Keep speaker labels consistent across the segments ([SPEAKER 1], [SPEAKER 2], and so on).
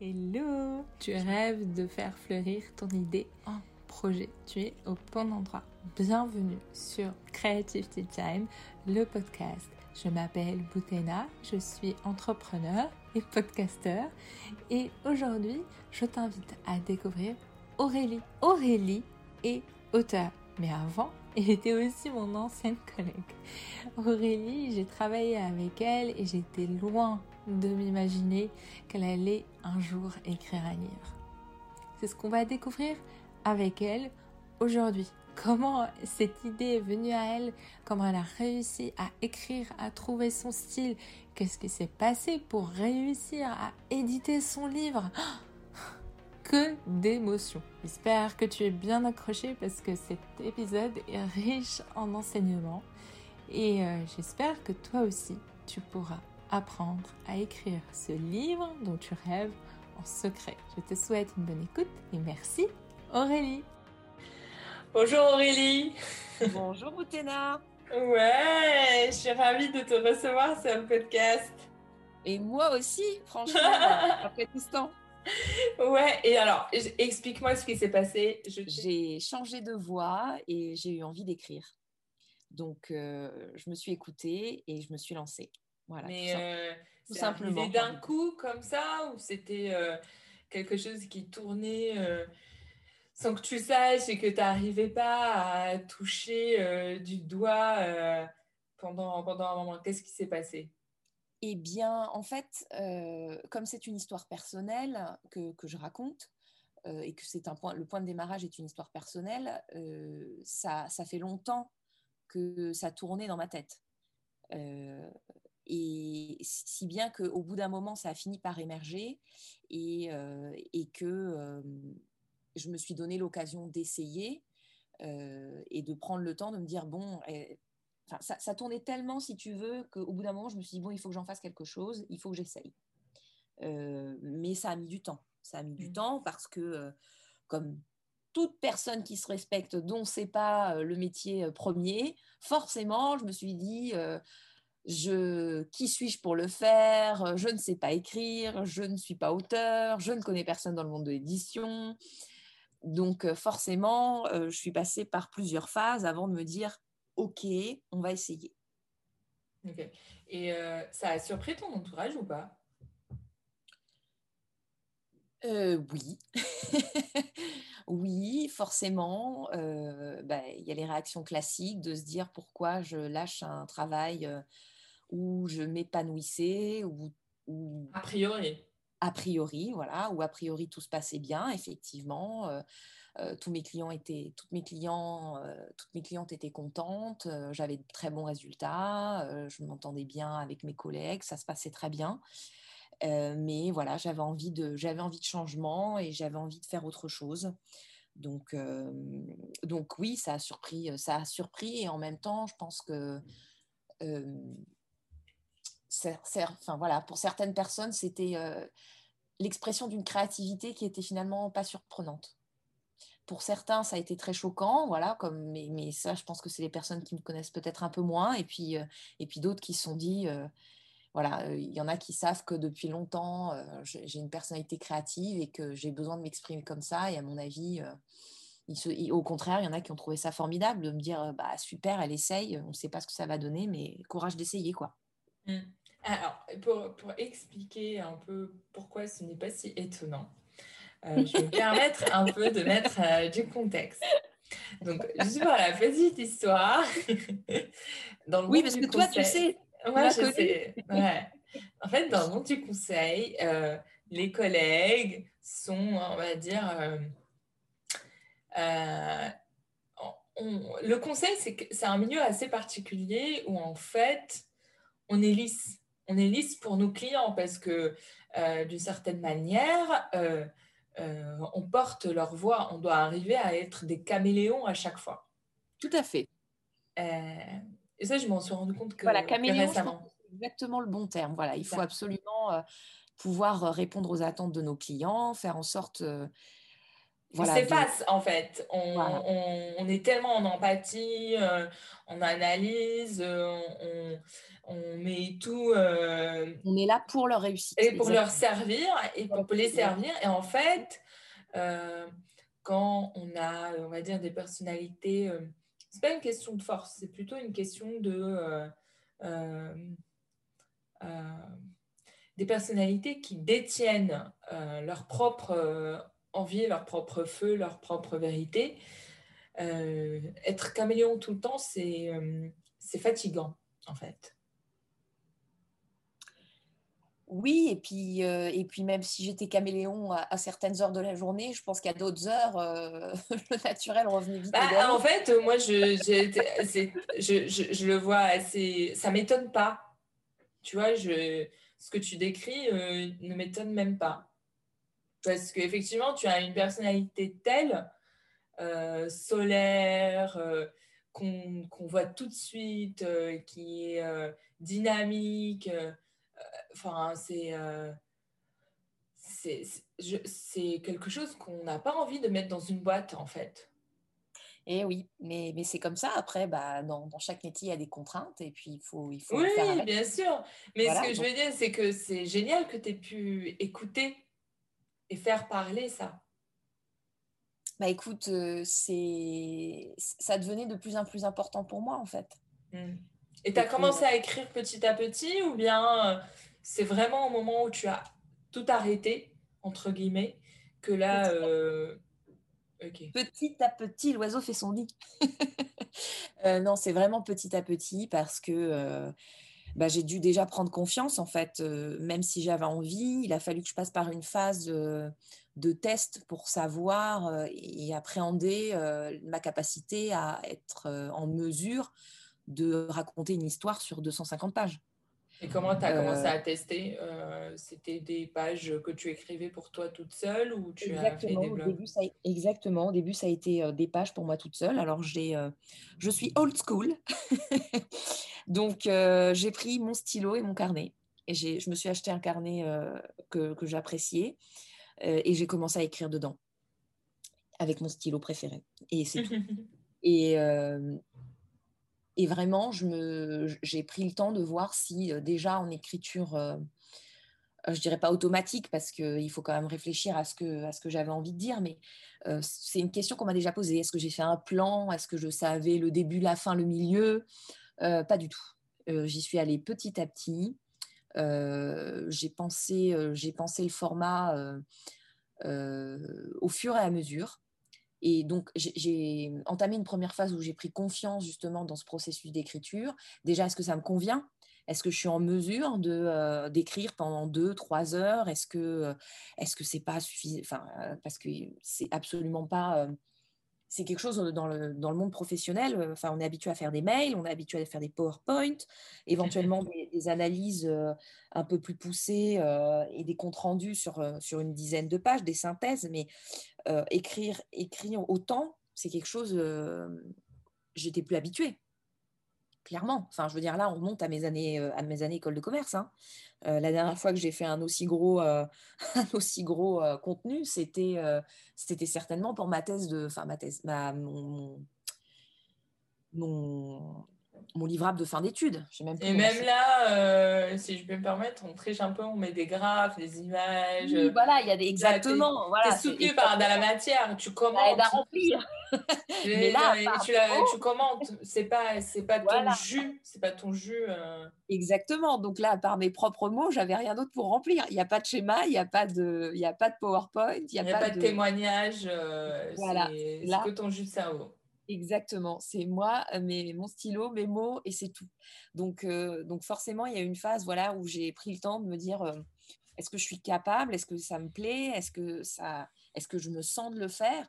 [SPEAKER 1] Hello Tu rêves de faire fleurir ton idée en projet. Tu es au bon endroit. Bienvenue sur Creativity Time, le podcast. Je m'appelle Boutena, je suis entrepreneur et podcasteur et aujourd'hui je t'invite à découvrir Aurélie. Aurélie est auteur. Mais avant, elle était aussi mon ancienne collègue. Aurélie, j'ai travaillé avec elle et j'étais loin de m'imaginer qu'elle allait un jour écrire un livre. C'est ce qu'on va découvrir avec elle aujourd'hui. Comment cette idée est venue à elle, comment elle a réussi à écrire, à trouver son style, qu'est-ce qui s'est passé pour réussir à éditer son livre? Que d'émotions. J'espère que tu es bien accroché parce que cet épisode est riche en enseignements et euh, j'espère que toi aussi tu pourras apprendre à écrire ce livre dont tu rêves en secret. Je te souhaite une bonne écoute et merci Aurélie. Bonjour Aurélie.
[SPEAKER 2] Bonjour Boutena.
[SPEAKER 1] Ouais, je suis ravie de te recevoir sur le podcast.
[SPEAKER 2] Et moi aussi, franchement, après tout ce temps.
[SPEAKER 1] Ouais, et alors, explique-moi ce qui s'est passé.
[SPEAKER 2] J'ai changé de voix et j'ai eu envie d'écrire. Donc, euh, je me suis écoutée et je me suis lancée.
[SPEAKER 1] Voilà, Mais euh, tout, simplement. d'un coup comme ça ou c'était euh, quelque chose qui tournait euh, sans que tu saches et que tu n'arrivais pas à toucher du doigt pendant, pendant un moment? Qu'est-ce qui s'est passé?
[SPEAKER 2] Eh bien, en fait, comme c'est une histoire personnelle que, que je raconte, et que c'est un point, le point de démarrage est une histoire personnelle, ça, ça, fait longtemps que ça tournait dans ma tête. Et si bien qu'au bout d'un moment, ça a fini par émerger et, euh, et que euh, je me suis donné l'occasion d'essayer euh, et de prendre le temps de me dire, bon, eh, ça, ça, tournait tellement, si tu veux, qu'au bout d'un moment, je me suis dit, bon, il faut que j'en fasse quelque chose, il faut que j'essaye. mais ça a mis du temps. Ça a mis du mmh. temps parce que, comme toute personne qui se respecte, dont c'est pas le métier premier, forcément, je me suis dit, je, qui suis-je pour le faire? Je ne sais pas écrire, je ne suis pas auteur, je ne connais personne dans le monde de l'édition. Donc euh, forcément, euh, je suis passée par plusieurs phases avant de me dire, OK, on va essayer.
[SPEAKER 1] Et euh, ça a surpris ton entourage ou pas?
[SPEAKER 2] Oui. oui, forcément. Bah, il y a les réactions classiques de se dire pourquoi je lâche un travail où je m'épanouissais, ou,
[SPEAKER 1] A priori.
[SPEAKER 2] A priori, voilà, où a priori tout se passait bien, effectivement. Euh, euh, tous mes clients étaient, toutes mes clients, euh, toutes mes clientes étaient contentes. J'avais de très bons résultats. je m'entendais bien avec mes collègues. Ça se passait très bien. mais voilà, j'avais envie de, j'avais envie de changement et j'avais envie de faire autre chose. Donc, donc oui, ça a surpris, ça a surpris et en même temps, je pense que enfin, voilà, pour certaines personnes, c'était euh, l'expression d'une créativité qui était finalement pas surprenante. Pour certains, ça a été très choquant, voilà, comme, mais, ça, je pense que c'est les personnes qui me connaissent peut-être un peu moins, et puis, euh, et puis d'autres qui se sont dit, euh, voilà, il y en a qui savent que depuis longtemps, j'ai une personnalité créative et que j'ai besoin de m'exprimer comme ça, et à mon avis, au contraire, il y en a qui ont trouvé ça formidable de me dire, bah super, elle essaye, on ne sait pas ce que ça va donner, mais courage d'essayer, quoi.
[SPEAKER 1] Mmh. Alors, pour, pour, expliquer un peu pourquoi ce n'est pas si étonnant, euh, je vais me permettre un peu de mettre euh, du contexte. Donc, juste pour la petite histoire.
[SPEAKER 2] dans le oui, parce que toi, tu sais.
[SPEAKER 1] Moi, je sais. Ouais. En fait, dans le monde du conseil, euh, les collègues sont, on va dire, le conseil, c'est un milieu assez particulier où en fait, on est lisse on est lisse pour nos clients parce que euh, d'une certaine manière, euh, euh, on porte leur voix. On doit arriver à être des caméléons à chaque fois.
[SPEAKER 2] Tout à fait.
[SPEAKER 1] et ça, je m'en suis rendu compte que,
[SPEAKER 2] voilà, caméléon, c'est exactement le bon terme. Voilà, il faut absolument pouvoir répondre aux attentes de nos clients, faire en sorte
[SPEAKER 1] voilà, s'efface en fait. On, est tellement en empathie, euh, on analyse, euh, on, met tout. Euh,
[SPEAKER 2] on est là pour leur réussite.
[SPEAKER 1] Et pour leur servir, et pour les servir. Et en fait, quand on a, on va dire, des personnalités, c'est pas une question de force, c'est plutôt une question de. des personnalités qui détiennent leur propre envie leur propre feu, leur propre vérité. Euh, être caméléon tout le temps, c'est euh, fatigant, en fait.
[SPEAKER 2] Oui, et puis, euh, et puis même si j'étais caméléon à, certaines heures de la journée, je pense qu'à d'autres heures, le naturel revenait vite.
[SPEAKER 1] Bah, en fait, moi, je, je, je, je, le vois assez... Ça m'étonne pas. Tu vois, je, ce que tu décris ne m'étonne même pas. Parce qu'effectivement, tu as une personnalité telle, euh, solaire, euh, qu'on voit tout de suite, euh, qui est dynamique. Enfin, c'est c'est quelque chose qu'on n'a pas envie de mettre dans une boîte, en fait.
[SPEAKER 2] Et eh oui, mais, mais c'est comme ça. Après, bah, dans, dans, chaque métier, il y a des contraintes et puis il faut, il faut
[SPEAKER 1] oui, bien sûr. Mais ce que je veux dire, c'est que c'est génial que tu aies pu écouter et faire parler ça
[SPEAKER 2] Bah écoute, euh, c'est ça devenait de plus en plus important pour moi en fait.
[SPEAKER 1] Hmm. Et tu as commencé à écrire petit à petit ou bien euh, c'est vraiment au moment où tu as tout arrêté, entre guillemets, que là... Euh,
[SPEAKER 2] petit à petit, l'oiseau fait son nid. non, c'est vraiment petit à petit parce que bah, j'ai dû déjà prendre confiance, en fait, même si j'avais envie. Il a fallu que je passe par une phase de test pour savoir et appréhender ma capacité à être en mesure de raconter une histoire sur 250 pages.
[SPEAKER 1] Et comment tu as commencé à tester C'était des pages que tu écrivais pour toi toute seule ou tu
[SPEAKER 2] as fait des blogs? au début, ça, Exactement. Au début, ça a été des pages pour moi toute seule. Alors, j'ai, je suis old school. Donc, euh, j'ai pris mon stylo et mon carnet. Et je me suis acheté un carnet euh, que, j'appréciais euh, et j'ai commencé à écrire dedans avec mon stylo préféré. Et c'est tout. Et, et vraiment, j'ai pris le temps de voir si déjà en écriture, je dirais pas automatique parce qu'il faut quand même réfléchir à ce que, que j'avais envie de dire, mais c'est une question qu'on m'a déjà posée. Est-ce que j'ai fait un plan? Est-ce que je savais le début, la fin, le milieu? Euh, pas du tout. Euh, j'y suis allée petit à petit. Euh, j'ai pensé le format au fur et à mesure. Et donc, j'ai entamé une première phase où j'ai pris confiance justement dans ce processus d'écriture. Déjà, est-ce que ça me convient? Est-ce que je suis en mesure de d'écrire pendant deux, trois heures? Est-ce que est-ce que c'est pas suffisant Enfin, parce que c'est absolument pas c'est quelque chose dans le, monde professionnel. On est habitué à faire des mails, on est habitué à faire des PowerPoint, éventuellement des, analyses un peu plus poussées et des comptes rendus sur, sur une dizaine de pages, des synthèses. Mais écrire, écrire autant, c'est quelque chose, j'étais plus habituée clairement. Enfin, je veux dire, là, on monte à mes années, à mes années école de commerce. Hein. Euh, la dernière fois que j'ai fait un aussi gros, euh, aussi gros euh, contenu, c'était, c'était certainement pour ma thèse de, enfin ma thèse, ma, mon, mon livrable de fin d'études.
[SPEAKER 1] Et même là, euh, si je peux me permettre, on triche un peu, on met des graphes, des images.
[SPEAKER 2] voilà, il y a des exactement.
[SPEAKER 1] Voilà, es soutenu par dans la matière, tu commentes.
[SPEAKER 2] Ça à remplir.
[SPEAKER 1] Mais là, tu, tu, commentes. C'est pas, c'est pas ton jus, c'est pas ton jus. Euh.
[SPEAKER 2] Exactement. Donc là, par mes propres mots, j'avais rien d'autre pour remplir. Il n'y a pas de schéma, il n'y a pas de, il y a pas de PowerPoint, il
[SPEAKER 1] n'y a, pas, de, témoignage. Euh, voilà. C'est que ton jus de cerveau.
[SPEAKER 2] Exactement, c'est moi, euh, mes, mon stylo, mes mots et c'est tout. Donc, euh, donc forcément, il y a une phase voilà, où j'ai pris le temps de me dire euh, est-ce que je suis capable? Est-ce que ça me plaît? Est-ce que, est que je me sens de le faire?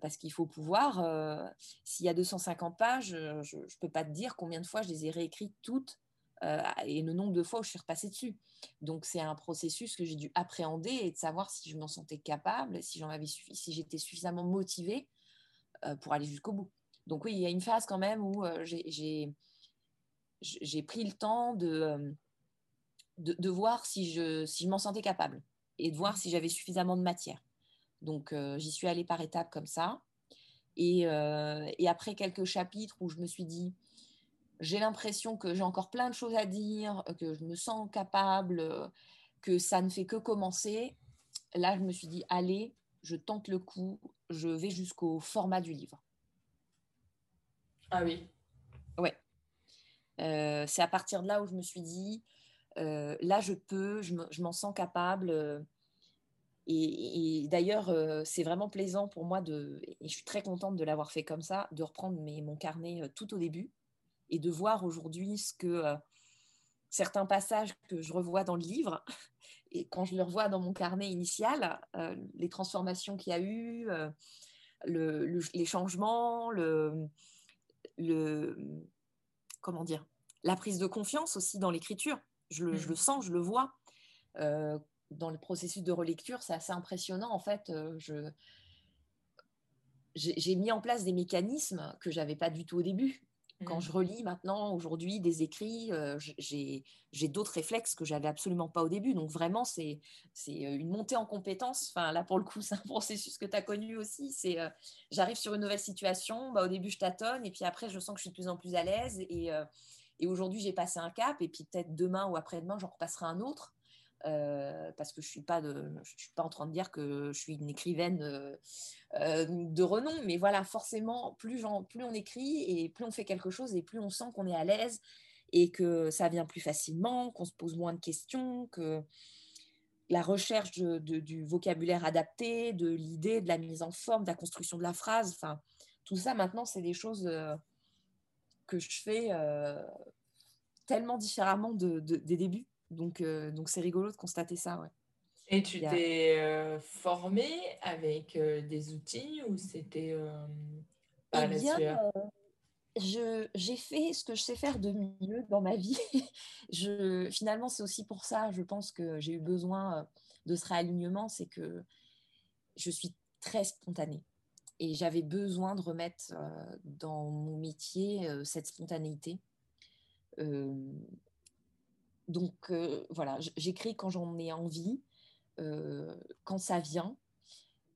[SPEAKER 2] Parce qu'il faut pouvoir, s'il y a 250 pages, je ne peux pas te dire combien de fois je les ai réécrites toutes et le nombre de fois où je suis repassée dessus. Donc c'est un processus que j'ai dû appréhender et de savoir si je m'en sentais capable, si j'en avais si j'étais suffisamment motivée euh, pour aller jusqu'au bout. Donc oui, il y a une phase quand même où euh, j'ai pris le temps euh, de, de, voir si je, si je m'en sentais capable et de voir si j'avais suffisamment de matière. Donc, j'y suis allée par étapes comme ça. Et, et, après quelques chapitres où je me suis dit, j'ai l'impression que j'ai encore plein de choses à dire, que je me sens capable, que ça ne fait que commencer, là, je me suis dit, allez, je tente le coup, je vais jusqu'au format du livre.
[SPEAKER 1] Ah oui.
[SPEAKER 2] Ouais. Euh, c'est à partir de là où je me suis dit, euh, là, je peux, je m'en sens capable. Euh, et, d'ailleurs, c'est vraiment plaisant pour moi de, et je suis très contente de l'avoir fait comme ça, de reprendre mes, mon carnet tout au début et de voir aujourd'hui ce que certains passages que je revois dans le livre, et quand je le revois dans mon carnet initial, les transformations qu'il y a eu, les changements, le, le, comment dire, la prise de confiance aussi dans l'écriture. Je le, je le, mmh. sens, je le vois. Euh, dans le processus de relecture, c'est assez impressionnant. En fait, euh, je, j'ai mis en place des mécanismes que j'avais pas du tout au début. Quand mmh. je relis maintenant, aujourd'hui, des écrits, euh, j'ai d'autres réflexes que j'avais absolument pas au début. Donc vraiment, c'est une montée en compétences. Enfin, là, pour le coup, c'est un processus que tu as connu aussi. C'est euh, J'arrive sur une nouvelle situation, bah, au début, je tâtonne, et puis après, je sens que je suis de plus en plus à l'aise. Et, et aujourd'hui, j'ai passé un cap, et puis peut-être demain ou après-demain, j'en repasserai un autre. Euh, parce que je suis pas je suis pas en train de dire que je suis une écrivaine euh, euh, de renom, mais voilà, forcément, plus, plus on écrit et plus on fait quelque chose et plus on sent qu'on est à l'aise et que ça vient plus facilement, qu'on se pose moins de questions, que la recherche du vocabulaire adapté, de l'idée, de la mise en forme, de la construction de la phrase, enfin, tout ça maintenant, c'est des choses que je fais tellement différemment de, des débuts. Donc, euh, donc c'est rigolo de constater ça, ouais.
[SPEAKER 1] Et tu t'es euh, formée avec euh, des outils ou c'était
[SPEAKER 2] eh bien, j'ai fait ce que je sais faire de mieux dans ma vie. je, finalement, c'est aussi pour ça, je pense que j'ai eu besoin de ce réalignement, c'est que je suis très spontanée. Et j'avais besoin de remettre dans mon métier cette spontanéité donc euh, voilà, j'écris quand j'en ai envie, euh, quand ça vient.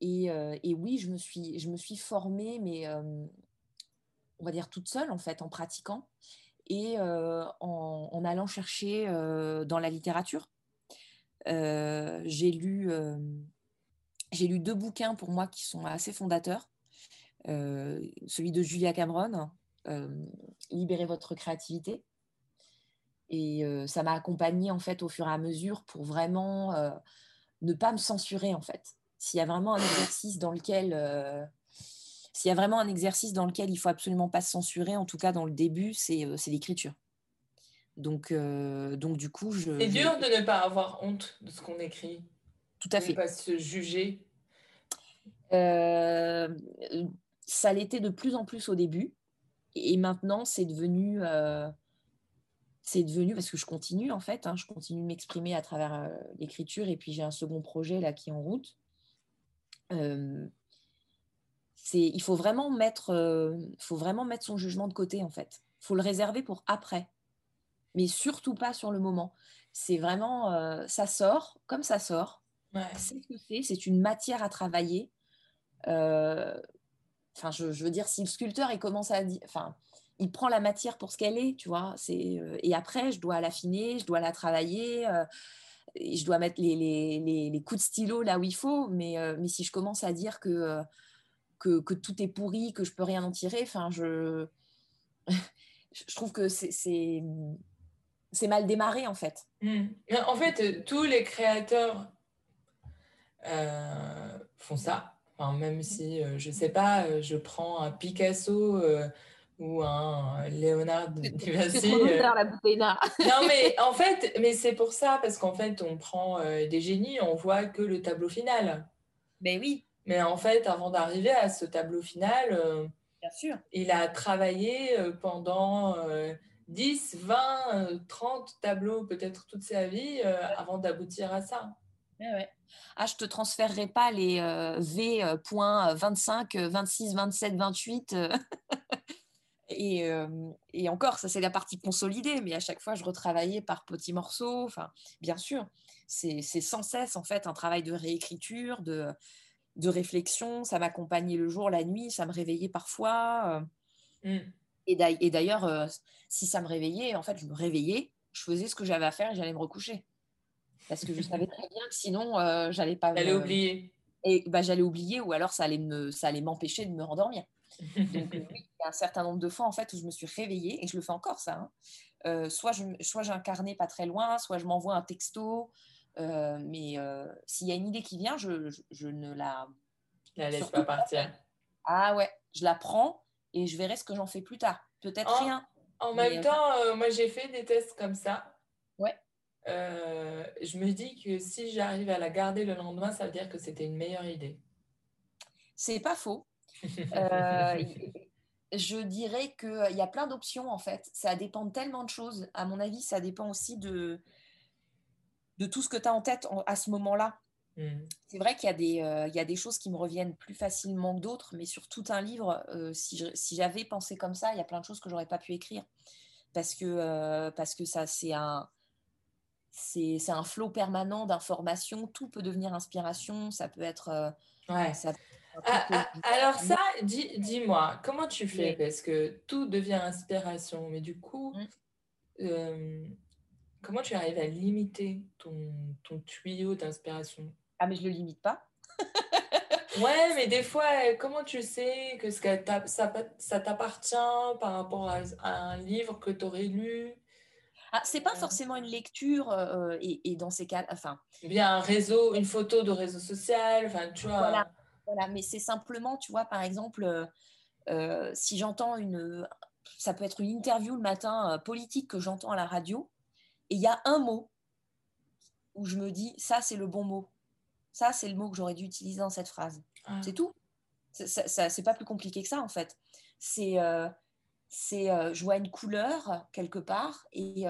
[SPEAKER 2] Euh, et, oui, je me suis, je me suis formée, mais on va dire toute seule en fait, en pratiquant et en, allant chercher dans la littérature. j'ai lu, j'ai lu deux bouquins pour moi qui sont assez fondateurs. celui de Julia Cameron, Libérez votre créativité, et euh, ça m'a accompagnée en fait au fur et à mesure pour vraiment euh, ne pas me censurer en fait. S'il y a vraiment un exercice dans lequel euh, s'il y a vraiment un exercice dans lequel il faut absolument pas se censurer, en tout cas dans le début, c'est l'écriture. Donc, donc du coup, je.
[SPEAKER 1] C'est dur de ne pas avoir honte de ce qu'on écrit?
[SPEAKER 2] Tout à
[SPEAKER 1] de
[SPEAKER 2] fait.
[SPEAKER 1] Ne pas se juger?
[SPEAKER 2] ça l'était de plus en plus au début, et maintenant c'est devenu c'est devenu, parce que je continue en fait, hein, je continue de m'exprimer à travers euh, l'écriture, et puis j'ai un second projet là qui est en route. Euh, il faut vraiment mettre, euh, faut vraiment mettre son jugement de côté en fait. Il faut le réserver pour après, mais surtout pas sur le moment. C'est vraiment, ça sort comme ça sort. C'est ce que c'est, c'est une matière à travailler. Enfin, je, je, veux dire, si le sculpteur il commence à dire, enfin, il prend la matière pour ce qu'elle est, tu vois. C'est, euh, et après, je dois l'affiner, je dois la travailler, euh, et je dois mettre les, les, les, coups de stylo là où il faut. Mais, euh, mais si je commence à dire que, que, tout est pourri, que je peux rien en tirer, enfin, je, je trouve que c'est, c'est, mal démarré en fait.
[SPEAKER 1] Hmm. En fait, tous les créateurs font ça. Même si, je sais pas, je prends un Picasso ou un Léonard de
[SPEAKER 2] Vinci. Euh. la bouteille
[SPEAKER 1] non, mais en fait, mais c'est pour ça, parce qu'en fait, on prend euh, des génies, on voit que le tableau final.
[SPEAKER 2] Mais oui.
[SPEAKER 1] Mais en fait, avant d'arriver à ce tableau final,
[SPEAKER 2] euh, Bien sûr.
[SPEAKER 1] il a travaillé pendant 10, 20, 30 tableaux, peut-être toute sa vie, avant d'aboutir à ça.
[SPEAKER 2] Ouais, ouais. Ah, je te transférerai pas les V.25, 26, 27, 28. Et, encore, ça c'est la partie consolidée, mais à chaque fois je retravaillais par petits morceaux. Enfin, bien sûr, c'est sans cesse en fait un travail de réécriture, de de réflexion. Ça m'accompagnait le jour, la nuit, ça me réveillait parfois. Mm. Et d'ailleurs, si ça me réveillait, en fait, je me réveillais, je faisais ce que j'avais à faire et j'allais me recoucher. Parce que je savais très bien que sinon, j'allais pas.
[SPEAKER 1] J'allais oublier.
[SPEAKER 2] Et bah, j'allais oublier ou alors ça allait me, ça allait m'empêcher de me rendormir. Donc, oui, il y a un certain nombre de fois en fait où je me suis réveillée et je le fais encore ça. Hein. Euh, soit carnet pas très loin, soit je m'envoie un texto. Euh, mais euh, s'il y a une idée qui vient, je, je, ne la,
[SPEAKER 1] la laisse pas partir.
[SPEAKER 2] Ah ouais, je la prends et je verrai ce que j'en fais plus tard. Peut-être rien.
[SPEAKER 1] En même temps, moi j'ai fait des tests comme ça.
[SPEAKER 2] Ouais.
[SPEAKER 1] je me dis que si j'arrive à la garder le lendemain, ça veut dire que c'était une meilleure idée.
[SPEAKER 2] C'est pas faux. Euh, je dirais qu'il euh, y a plein d'options en fait. Ça dépend de tellement de choses. À mon avis, ça dépend aussi de, de tout ce que tu as en tête à ce moment-là. Hmm. C'est vrai qu'il y, euh, y, a des choses qui me reviennent plus facilement que d'autres, mais sur tout un livre, si, si j'avais pensé comme ça, il y a plein de choses que j'aurais pas pu écrire. Parce que, parce que ça, c'est un, c'est, un flot permanent d'informations. Tout peut devenir inspiration. Ça peut être.
[SPEAKER 1] ouais. ça, ah, alors ça, dis-moi, comment tu fais? Parce que tout devient inspiration, mais du coup, mmh. euh, comment tu arrives à limiter ton, ton tuyau d'inspiration?
[SPEAKER 2] Ah, mais je ne le limite pas.
[SPEAKER 1] ouais, mais des fois, comment tu sais que, ce que ça, ça t'appartient par rapport à, un livre que tu aurais lu?
[SPEAKER 2] Ah, c'est pas forcément une lecture euh, et, et, dans ces cas, enfin.
[SPEAKER 1] Bien un réseau, une photo de réseau social, enfin tu vois.
[SPEAKER 2] Voilà. Voilà, mais c'est simplement, tu vois, par exemple, euh, euh, si j'entends une. Ça peut être une interview le matin euh, politique que j'entends à la radio, et il y a un mot où je me dis, ça, c'est le bon mot. Ça, c'est le mot que j'aurais dû utiliser dans cette phrase. Ah. C'est tout. C'est pas plus compliqué que ça, en fait. C'est. c'est je vois une couleur quelque part et,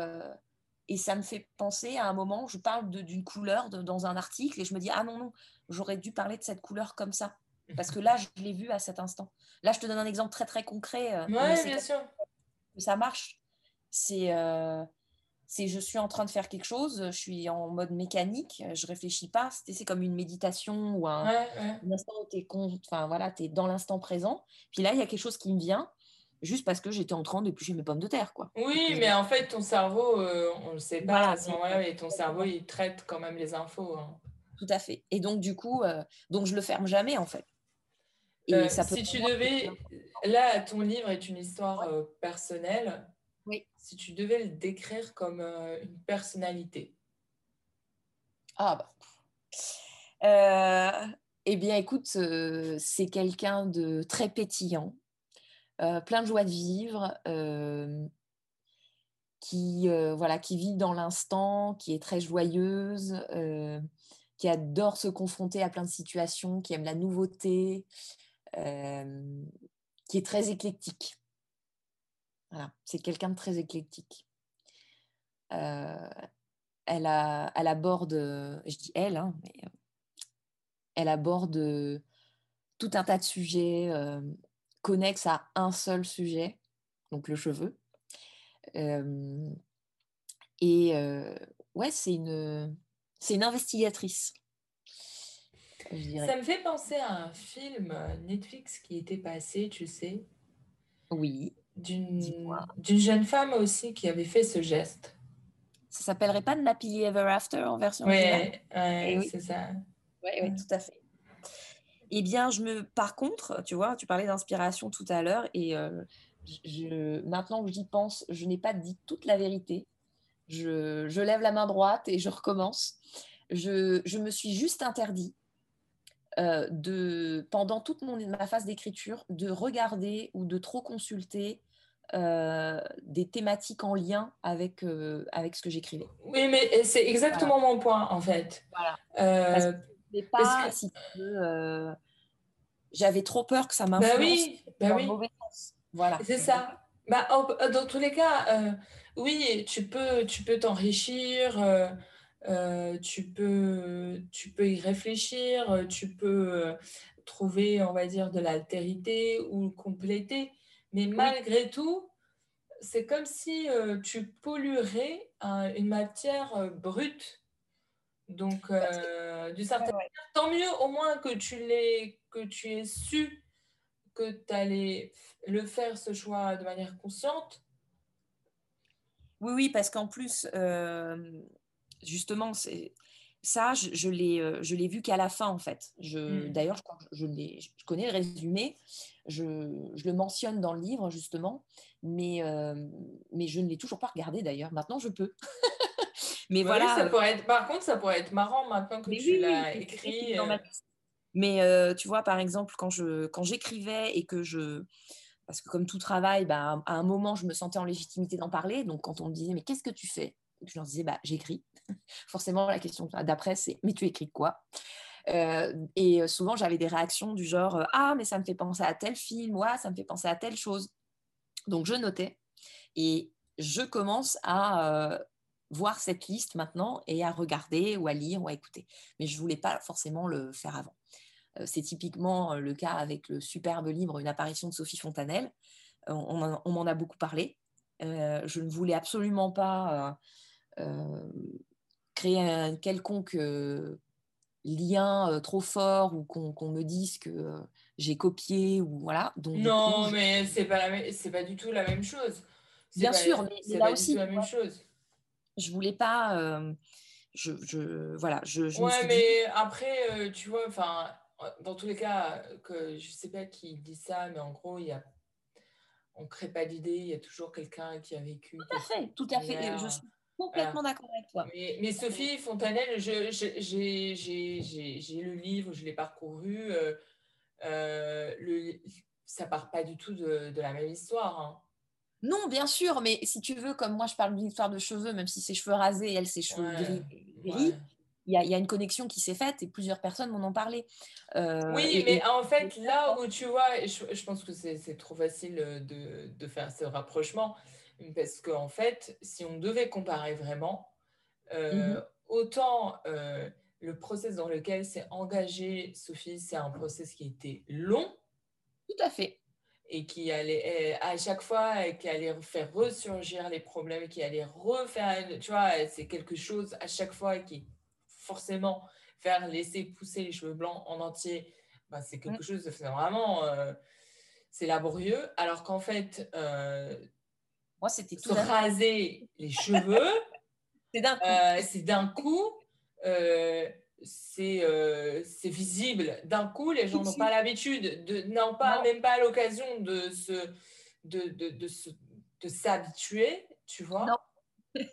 [SPEAKER 2] et ça me fait penser à un moment où je parle d'une couleur dans un article et je me dis ah non non j'aurais dû parler de cette couleur comme ça. Parce que là, je l'ai vu à cet instant. Là, je te donne un exemple très, très concret.
[SPEAKER 1] Euh, oui, bien sûr.
[SPEAKER 2] Ça marche. C'est, euh, c'est je suis en train de faire quelque chose, je suis en mode mécanique, je réfléchis pas. C'est, comme une méditation ou un, instant où tu es, voilà, es dans l'instant présent. Puis là, il y a quelque chose qui me vient juste parce que j'étais en train d'éplucher mes pommes de terre. Quoi.
[SPEAKER 1] Oui, mais en fait, ton cerveau, euh, on ne le sait pas à ce moment-là, et ton cerveau, il traite quand même les infos. Hein.
[SPEAKER 2] Tout à fait. Et donc, du coup, euh, donc je le ferme jamais, en fait.
[SPEAKER 1] Et euh, ça si tu devais, là, ton livre est une histoire euh, personnelle.
[SPEAKER 2] Oui.
[SPEAKER 1] Si tu devais le décrire comme une personnalité.
[SPEAKER 2] Ah bah. eh bien, écoute, c'est quelqu'un de très pétillant, plein de joie de vivre, qui voilà, qui vit dans l'instant, qui est très joyeuse qui adore se confronter à plein de situations, qui aime la nouveauté, euh, qui est très éclectique. Voilà, c'est quelqu'un de très éclectique. Euh, elle, a, elle aborde, je dis elle, hein, mais euh, elle aborde tout un tas de sujets connexes à un seul sujet, donc le cheveu. et ouais, c'est une, c'est une investigatrice.
[SPEAKER 1] Ça me fait penser à un film euh, Netflix qui était passé, tu sais.
[SPEAKER 2] Oui.
[SPEAKER 1] D'une jeune femme aussi qui avait fait ce geste.
[SPEAKER 2] Ça s'appellerait pas Nappily Ever After en version
[SPEAKER 1] Oui, eh oui. c'est ça.
[SPEAKER 2] Oui, ouais, tout à fait. Eh bien, je me, par contre, tu vois, tu parlais d'inspiration tout à l'heure et euh, je, maintenant que j'y pense, je n'ai pas dit toute la vérité je, lève la main droite et je recommence. Je, me suis juste interdit euh, de, pendant toute mon, ma phase d'écriture de regarder ou de trop consulter euh, des thématiques en lien avec, euh, avec ce que j'écrivais.
[SPEAKER 1] Oui, mais c'est exactement mon point en fait.
[SPEAKER 2] Voilà. Pas, si tu veux, j'avais trop peur que ça bah m'influence
[SPEAKER 1] oui, bah oui. mauvais sens. Voilà. C'est ça. Bah, dans tous les cas, oui, tu peux, tu peux t'enrichir, euh, euh, tu, peux, tu peux y réfléchir, euh, tu peux trouver, on va dire, de l'altérité ou compléter. Mais malgré tout, c'est comme si tu polluerais une matière brute Donc, euh, du certain tant mieux au moins que tu l'aies, que tu aies su que tu allais le faire ce choix de manière consciente.
[SPEAKER 2] Oui, oui, parce qu'en plus, euh, justement, c'est ça, je, je l'ai, euh, je l'ai vu qu'à la fin, en fait. Je, mmh. D'ailleurs, je, je, je, connais le résumé, je, je, le mentionne dans le livre, justement, mais, euh, mais je ne l'ai toujours pas regardé, d'ailleurs. Maintenant, je peux.
[SPEAKER 1] mais voilà. ça pourrait être, par contre, ça pourrait être marrant maintenant que tu l'as écrit.
[SPEAKER 2] Mais tu vois, par exemple, quand, je, quand j'écrivais et que je parce que comme tout travail, bah, à un moment, je me sentais en légitimité d'en parler. Donc, quand on me disait, mais qu'est-ce que tu fais? Je leur disais, bah, j'écris. Forcément, la question d'après, c'est, mais tu écris quoi? Euh, Et souvent, j'avais des réactions du genre, ah, mais ça me fait penser à tel film, ouais, ça me fait penser à telle chose. Donc, je notais. Et je commence à voir cette liste maintenant et à regarder ou à lire ou à écouter. Mais je ne voulais pas forcément le faire avant. Euh, c'est typiquement euh, le cas avec le superbe livre Une apparition de Sophie Fontanelle. Euh, on, m'en a beaucoup parlé. je ne voulais absolument pas créer un quelconque lien trop fort ou qu'on me dise que j'ai copié ou voilà.
[SPEAKER 1] Donc, non, mais c'est pas c'est pas du tout la même chose.
[SPEAKER 2] Bien sûr, mais c'est là aussi la même chose. Je voulais pas. je, je, voilà, je,
[SPEAKER 1] ouais, mais après, tu vois, enfin, dans tous les cas, que je sais pas qui dit ça, mais en gros, il y a, on crée pas d'idée, il y a toujours quelqu'un qui a vécu.
[SPEAKER 2] Tout à fait, tout à fait. Je suis complètement d'accord avec toi.
[SPEAKER 1] Mais, mais Sophie Fontanelle, j'ai le livre, je l'ai parcouru. Euh, euh, le, ça part pas du tout de, de la même histoire. Hein.
[SPEAKER 2] Non, bien sûr, mais si tu veux, comme moi je parle d'une histoire de cheveux, même si ses cheveux rasés et elle ses cheveux gris, il y, a une connexion qui s'est faite et plusieurs personnes m'en ont parlé.
[SPEAKER 1] Euh, oui, mais en fait, là où tu vois, je, pense que c'est trop facile de, de, faire ce rapprochement, parce qu'en fait, si on devait comparer vraiment, euh, mmh autant euh, le process dans lequel s'est engagée Sophie, c'est un process qui était long.
[SPEAKER 2] Tout à fait.
[SPEAKER 1] Et qui allait, à chaque fois, qui allait faire ressurgir les problèmes, qui allait refaire, tu vois, c'est quelque chose à chaque fois qui forcément faire laisser pousser les cheveux blancs en entier, bah, c'est quelque mm. chose de vraiment euh, c'est laborieux. Alors qu'en fait, euh,
[SPEAKER 2] moi c'était
[SPEAKER 1] se raser les cheveux, c'est d'un coup. Euh, c'est visible d'un coup, les gens n'ont pas l'habitude, n'ont pas même pas l'occasion de se de, de, de, s'habituer, tu vois.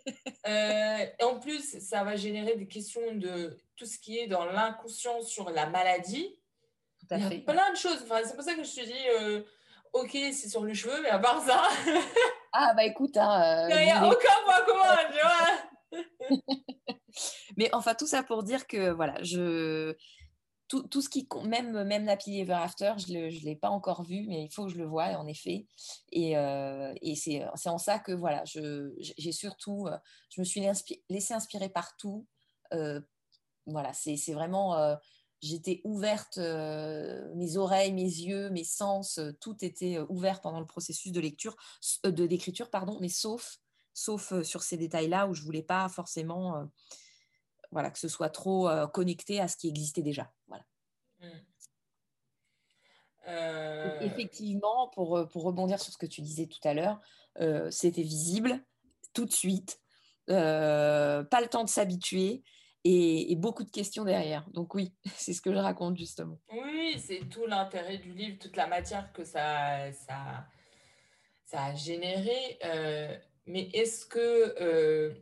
[SPEAKER 1] Euh, en plus, ça va générer des questions de tout ce qui est dans l'inconscient sur la maladie. Il y a plein de choses. Enfin, c'est pour ça que je te dis, euh, ok, c'est sur le cheveu, mais à part ça.
[SPEAKER 2] ah, bah écoute. Hein,
[SPEAKER 1] euh, il n'y a aucun point commun, tu
[SPEAKER 2] vois. mais enfin, tout ça pour dire que voilà, je tout, ce qui même même Happy Ever After je ne l'ai pas encore vu mais il faut que je le voie en effet. Et, euh, et c'est en ça que voilà j'ai surtout euh, je me suis laissée inspirer partout. Euh, voilà c'est vraiment j'étais ouverte mes oreilles mes yeux mes sens tout était ouvert pendant le processus de lecture de d'écriture pardon mais sauf sauf sur ces détails là où je voulais pas forcément voilà, que ce soit trop euh, connecté à ce qui existait déjà. Voilà. Mm. Euh, effectivement, pour, euh, pour, rebondir sur ce que tu disais tout à l'heure, c'était visible tout de suite, pas le temps de s'habituer et, beaucoup de questions derrière. Donc oui, c'est ce que je raconte justement.
[SPEAKER 1] Oui, c'est tout l'intérêt du livre, toute la matière que ça, ça, ça a généré. mais est-ce que...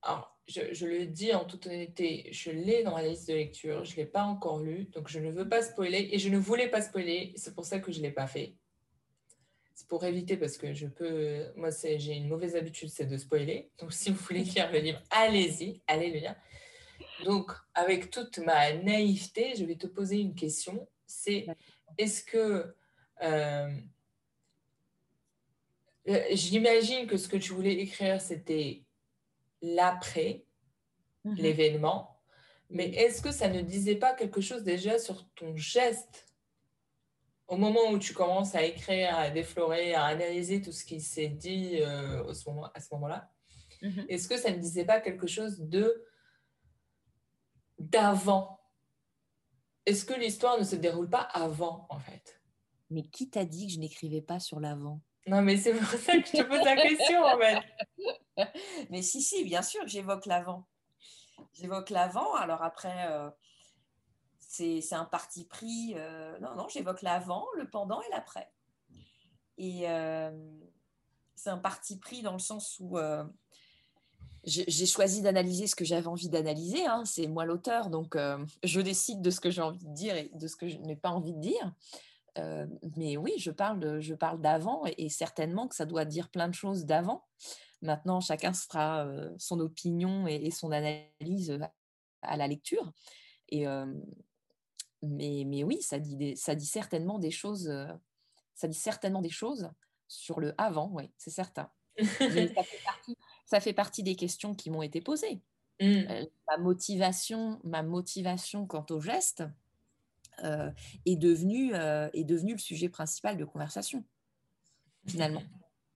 [SPEAKER 1] Alors, je, le dis en toute honnêteté, je l'ai dans la liste de lecture, je ne l'ai pas encore lu, donc je ne veux pas spoiler et je ne voulais pas spoiler, c'est pour ça que je ne l'ai pas fait. C'est pour éviter parce que je peux, moi j'ai une mauvaise habitude, c'est de spoiler. Donc si vous voulez lire le livre, allez-y, allez le lire. Donc avec toute ma naïveté, je vais te poser une question. C'est est-ce que euh, euh, j'imagine que ce que tu voulais écrire, c'était l'après mhm. l'événement. Mais est-ce que ça ne disait pas quelque chose déjà sur ton geste? Au moment où tu commences à écrire, à déflorer, à analyser tout ce qui s'est dit euh, au ce moment, à ce moment-là mhm. Est-ce que ça ne disait pas quelque chose de d'avant? Est-ce que l'histoire ne se déroule pas avant, en fait?
[SPEAKER 2] Mais qui t'a dit que je n'écrivais pas sur l'avant?
[SPEAKER 1] Non, mais c'est pour ça que je te pose la question, en fait.
[SPEAKER 2] mais si, si, bien sûr que j'évoque l'avant. J'évoque l'avant, alors après, euh, c'est un parti pris. Euh, non, non, j'évoque l'avant, le pendant et l'après. Et euh, c'est un parti pris dans le sens où j'ai choisi d'analyser ce que j'avais envie d'analyser. Hein. C'est moi l'auteur, donc je décide de ce que j'ai envie de dire et de ce que je n'ai pas envie de dire. Euh, mais oui, je parle, je parle d'avant et, certainement que ça doit dire plein de choses d'avant. Maintenant, chacun sera euh, son opinion et, son analyse à la lecture. Et, mais, mais, oui, ça dit, ça dit certainement des choses. ça dit certainement des choses sur le avant, oui, c'est certain. Ça fait partie, ça fait partie des questions qui m'ont été posées. Mm. Euh, ma motivation, ma motivation quant au geste euh, est devenue euh, est devenue le sujet principal de conversation finalement.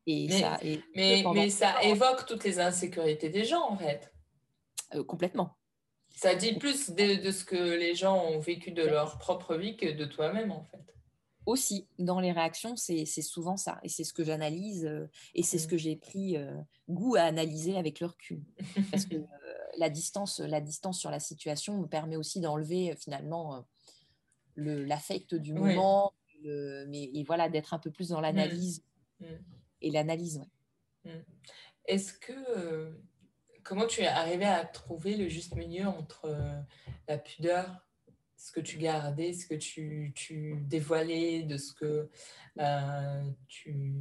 [SPEAKER 1] Et mais ça, mais, mais ça évoque toutes les insécurités des gens en fait.
[SPEAKER 2] complètement.
[SPEAKER 1] Ça dit plus de, de, ce que les gens ont vécu de leur propre vie que de toi-même en fait
[SPEAKER 2] aussi dans les réactions, c'est souvent ça. Et c'est ce que j'analyse euh, et c'est ce mmh. que j'ai pris euh, goût à analyser avec le recul. Parce que euh, la, distance, la distance sur la situation me permet aussi d'enlever finalement l'affect du moment, mais, et voilà, d'être un peu plus dans mmh. l'analyse. Mmh. Et l'analyse,
[SPEAKER 1] oui. Est-ce que. comment tu es arrivé à trouver le juste milieu entre la pudeur ce que tu gardais, ce que tu, tu dévoilais, de ce que euh, tu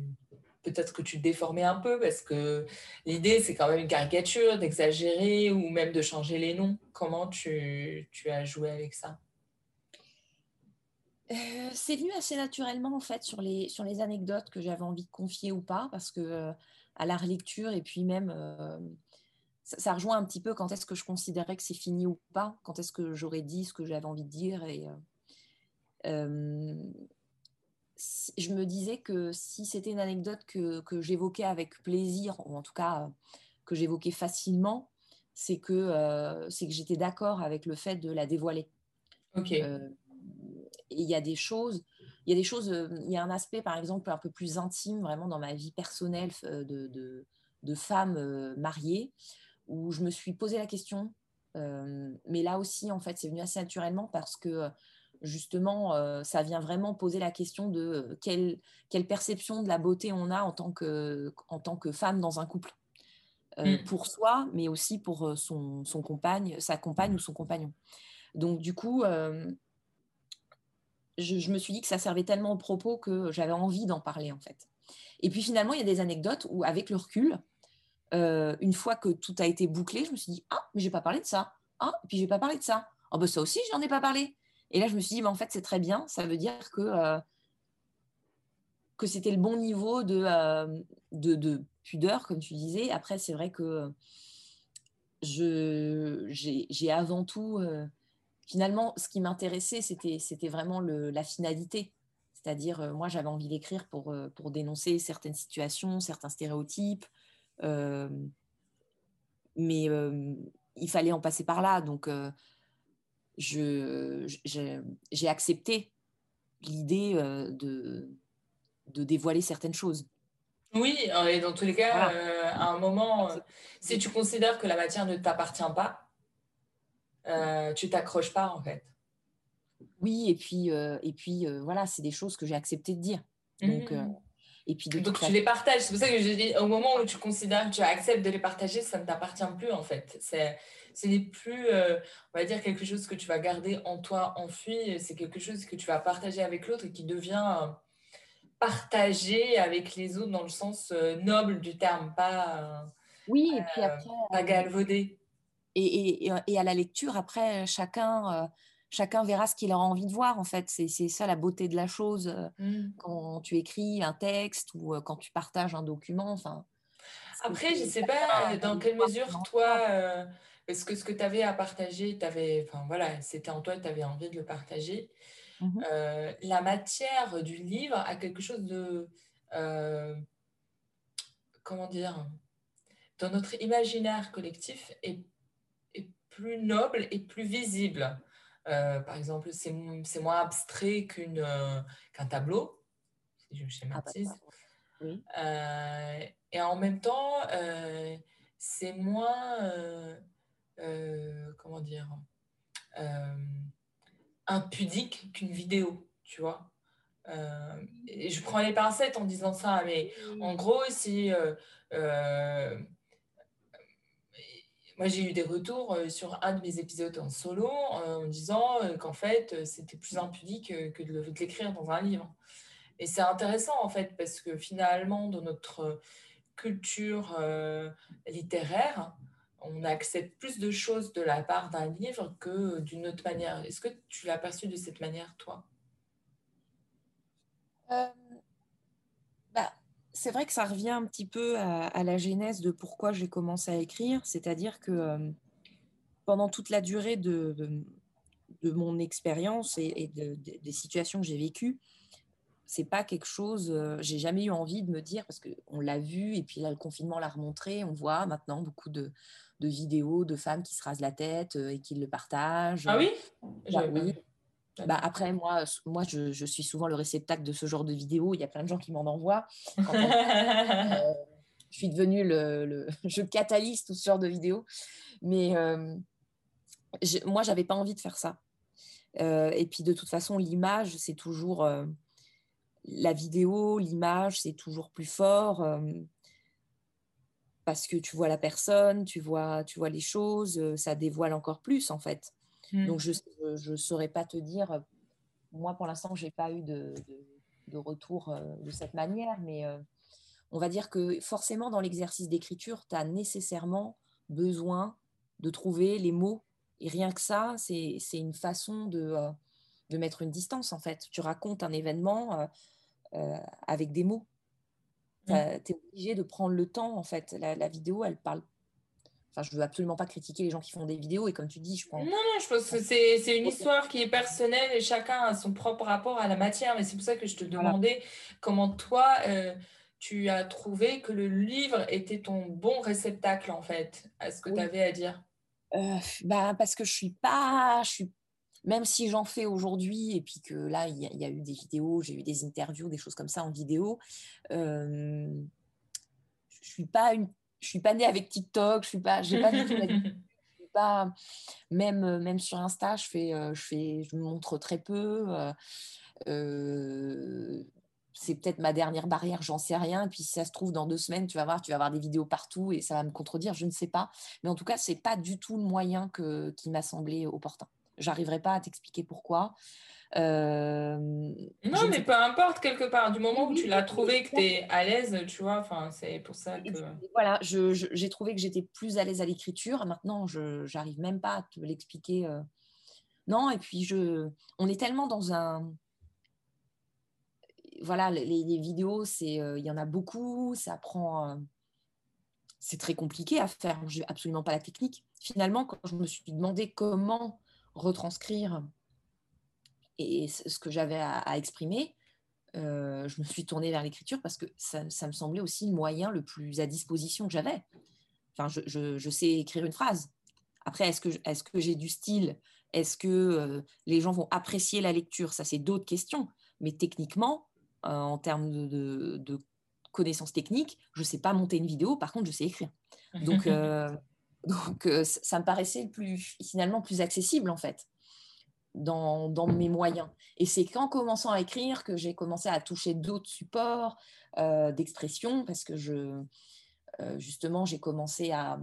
[SPEAKER 1] peut-être que tu déformais un peu parce que l'idée c'est quand même une caricature, d'exagérer ou même de changer les noms. Comment tu, tu as joué avec ça?
[SPEAKER 2] Euh, c'est venu assez naturellement en fait sur les, sur les anecdotes que j'avais envie de confier ou pas parce que euh, à la relecture et puis même ça, rejoint un petit peu quand est-ce que je considérais que c'est fini ou pas, quand est-ce que j'aurais dit ce que j'avais envie de dire. Et, euh, euh, je me disais que si c'était une anecdote que, que j'évoquais avec plaisir, ou en tout cas que j'évoquais facilement, c'est que, euh, c'est que j'étais d'accord avec le fait de la dévoiler. Ok. Il y a des choses, il y a des choses, il y a un aspect par exemple un peu plus intime vraiment dans ma vie personnelle de, de, de femme mariée où je me suis posé la question. Euh, mais là aussi, en fait, c'est venu assez naturellement parce que justement, euh, ça vient vraiment poser la question de quelle, quelle, perception de la beauté on a en tant que, en tant que femme dans un couple. Euh, mm. Pour soi, mais aussi pour son, son, compagne, sa compagne ou son compagnon. Donc, du coup, je, me suis dit que ça servait tellement au propos que j'avais envie d'en parler, en fait. Et puis finalement, il y a des anecdotes où, avec le recul, euh, une fois que tout a été bouclé, je me suis dit ah mais j'ai pas parlé de ça, ah et puis j'ai pas parlé de ça, oh ben ça aussi j'en ai pas parlé. Et là je me suis dit mais en fait c'est très bien, ça veut dire que euh, que c'était le bon niveau de, euh, de, de, pudeur comme tu disais. Après c'est vrai que je j'ai avant tout finalement ce qui m'intéressait c'était vraiment le, la finalité. C'est-à-dire, moi, j'avais envie d'écrire pour, pour dénoncer certaines situations, certains stéréotypes, euh, mais euh, il fallait en passer par là. Donc, euh, j'ai accepté l'idée de, de dévoiler certaines choses.
[SPEAKER 1] Oui, et dans tous les cas, à un moment, si tu considères que la matière ne t'appartient pas, tu t'accroches pas en fait.
[SPEAKER 2] Oui, et puis, et puis voilà, c'est des choses que j'ai accepté de dire. Donc, mmh.
[SPEAKER 1] Et puis Donc tu les partages. C'est pour ça que je dis, au moment où tu considères que tu acceptes de les partager, ça ne t'appartient plus en fait. C'est, ce n'est plus, euh, on va dire, quelque chose que tu vas garder en toi enfui. C'est quelque chose que tu vas partager avec l'autre et qui devient euh, partagé avec les autres dans le sens euh, noble du terme, pas,
[SPEAKER 2] oui, et puis après,
[SPEAKER 1] pas galvaudé.
[SPEAKER 2] Et, et, et, à la lecture, après, chacun chacun verra ce qu'il a envie de voir, en fait. C'est ça la beauté de la chose euh, mmh. quand tu écris un texte ou euh, quand tu partages un document. Enfin,
[SPEAKER 1] Après, je ne sais pas dans quelle mesure, toi, euh, est-ce que ce que tu avais à partager, avais, enfin, voilà, c'était en toi, tu avais envie de le partager. Mmh la matière du livre a quelque chose de. comment dire Dans notre imaginaire collectif, est plus noble et plus visible. par exemple, c'est moins abstrait qu'un tableau, si je schématise. Ah, oui. et en même temps, c'est moins, comment dire, impudique qu'une vidéo, tu vois. Euh, et je prends les pincettes en disant ça, mais en gros, si euh, euh, moi j'ai eu des retours sur un de mes épisodes en solo en disant qu'en fait c'était plus impudique que de l'écrire dans un livre. Et c'est intéressant en fait parce que finalement dans notre culture littéraire, on accepte plus de choses de la part d'un livre que d'une autre manière. Est-ce que tu l'as perçu de cette manière, toi?
[SPEAKER 2] Euh, C'est vrai que ça revient un petit peu à, la genèse de pourquoi j'ai commencé à écrire, c'est-à-dire que euh, pendant toute la durée de, de, mon expérience et, des situations que j'ai vécues, c'est pas quelque chose, euh, j'ai jamais eu envie de me dire, parce qu'on l'a vu, et puis là, le confinement l'a remontré, on voit maintenant beaucoup de, de vidéos de femmes qui se rasent la tête euh, et qui le partagent.
[SPEAKER 1] Ah oui,
[SPEAKER 2] bah, oui. Bah, après, moi, moi je, je, suis souvent le réceptacle de ce genre de vidéos. Il y a plein de gens qui m'en envoient. Euh, je suis devenue le, le, je catalyse tout ce genre de vidéos. Mais euh, je, moi, j'avais pas envie de faire ça. Euh, et puis, de toute façon, l'image, c'est toujours la vidéo, l'image, c'est toujours plus fort parce que tu vois la personne, tu vois, tu vois les choses, euh, ça dévoile encore plus en fait. Mmh. Donc je ne saurais pas te dire, euh, moi pour l'instant, je n'ai pas eu de, de, retour euh, de cette manière, mais on va dire que forcément dans l'exercice d'écriture, tu as nécessairement besoin de trouver les mots. Et rien que ça, c'est une façon de, de mettre une distance en fait. Tu racontes un événement avec des mots. Mmh. Tu es obligé de prendre le temps, en fait. La, vidéo, elle parle. Enfin, je veux absolument pas critiquer les gens qui font des vidéos. Et comme tu dis, je pense.
[SPEAKER 1] Non, non, je pense que c'est une histoire qui est personnelle et chacun a son propre rapport à la matière. Mais c'est pour ça que je te demandais comment toi, euh, tu as trouvé que le livre était ton bon réceptacle, en fait, à ce que tu avais à dire.
[SPEAKER 2] Euh, bah, parce que je suis pas. Je suis même si j'en fais aujourd'hui, et puis que là, il y, a eu des vidéos, j'ai eu des interviews, des choses comme ça en vidéo, euh, je suis pas une, je suis pas née avec TikTok, je suis pas, j'ai pas du tout pas, même, même sur Insta, je fais, euh, je fais, je me montre très peu. Euh, c'est peut-être ma dernière barrière, j'en sais rien. Et puis si ça se trouve dans deux semaines, tu vas voir, tu vas avoir des vidéos partout et ça va me contredire, je ne sais pas. Mais en tout cas, c'est pas du tout le moyen que, qui m'a semblé opportun j'arriverai pas à t'expliquer pourquoi.
[SPEAKER 1] Euh, peu importe, quelque part, du moment où tu l'as trouvé, que tu es à l'aise, tu vois, enfin, c'est pour ça que.
[SPEAKER 2] Voilà, j'ai trouvé que j'étais plus à l'aise à l'écriture. Maintenant, je n'arrive même pas à te l'expliquer. Euh. Non, et puis, je, on est tellement dans un. Voilà, les, vidéos, c'est, euh, il y en a beaucoup, ça prend. c'est très compliqué à faire. Je absolument pas la technique. Finalement, quand je me suis demandé comment retranscrire et ce que j'avais à, exprimer, euh, je me suis tournée vers l'écriture parce que ça, me semblait aussi le moyen le plus à disposition que j'avais. Enfin, je, sais écrire une phrase. Après, est-ce que, j'ai du style? Est-ce que euh, les gens vont apprécier la lecture? Ça, c'est d'autres questions. Mais techniquement, euh, en termes de, de, connaissances techniques, je ne sais pas monter une vidéo. Par contre, je sais écrire. Donc, Donc, ça me paraissait plus, finalement plus accessible, en fait, dans, mes moyens. Et c'est qu'en commençant à écrire que j'ai commencé à toucher d'autres supports euh, d'expression, parce que je, euh, justement, j'ai commencé à,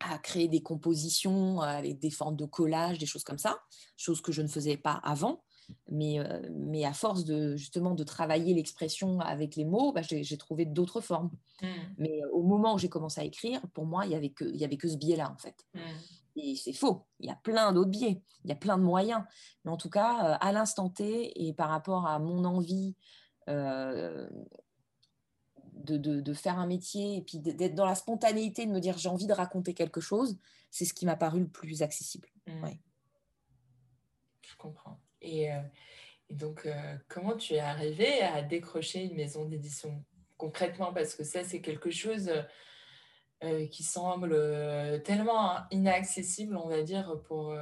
[SPEAKER 2] à, créer des compositions avec des formes de collage, des choses comme ça, choses que je ne faisais pas avant. Mais, euh, mais à force de justement de travailler l'expression avec les mots, bah, j'ai trouvé d'autres formes. Mmh. Mais euh, au moment où j'ai commencé à écrire, pour moi, il n'y avait, que, il y avait que ce biais-là, en fait. Mmh. Et c'est faux. Il y a plein d'autres biais. Il y a plein de moyens. Mais en tout cas, euh, à l'instant T et par rapport à mon envie de, de, de, faire un métier et puis d'être dans la spontanéité, de me dire j'ai envie de raconter quelque chose, c'est ce qui m'a paru le plus accessible. Mmh.
[SPEAKER 1] Je comprends. Euh, et, donc, euh, comment tu es arrivé à décrocher une maison d'édition concrètement? Parce que ça, c'est quelque chose qui semble tellement inaccessible, on va dire, pour,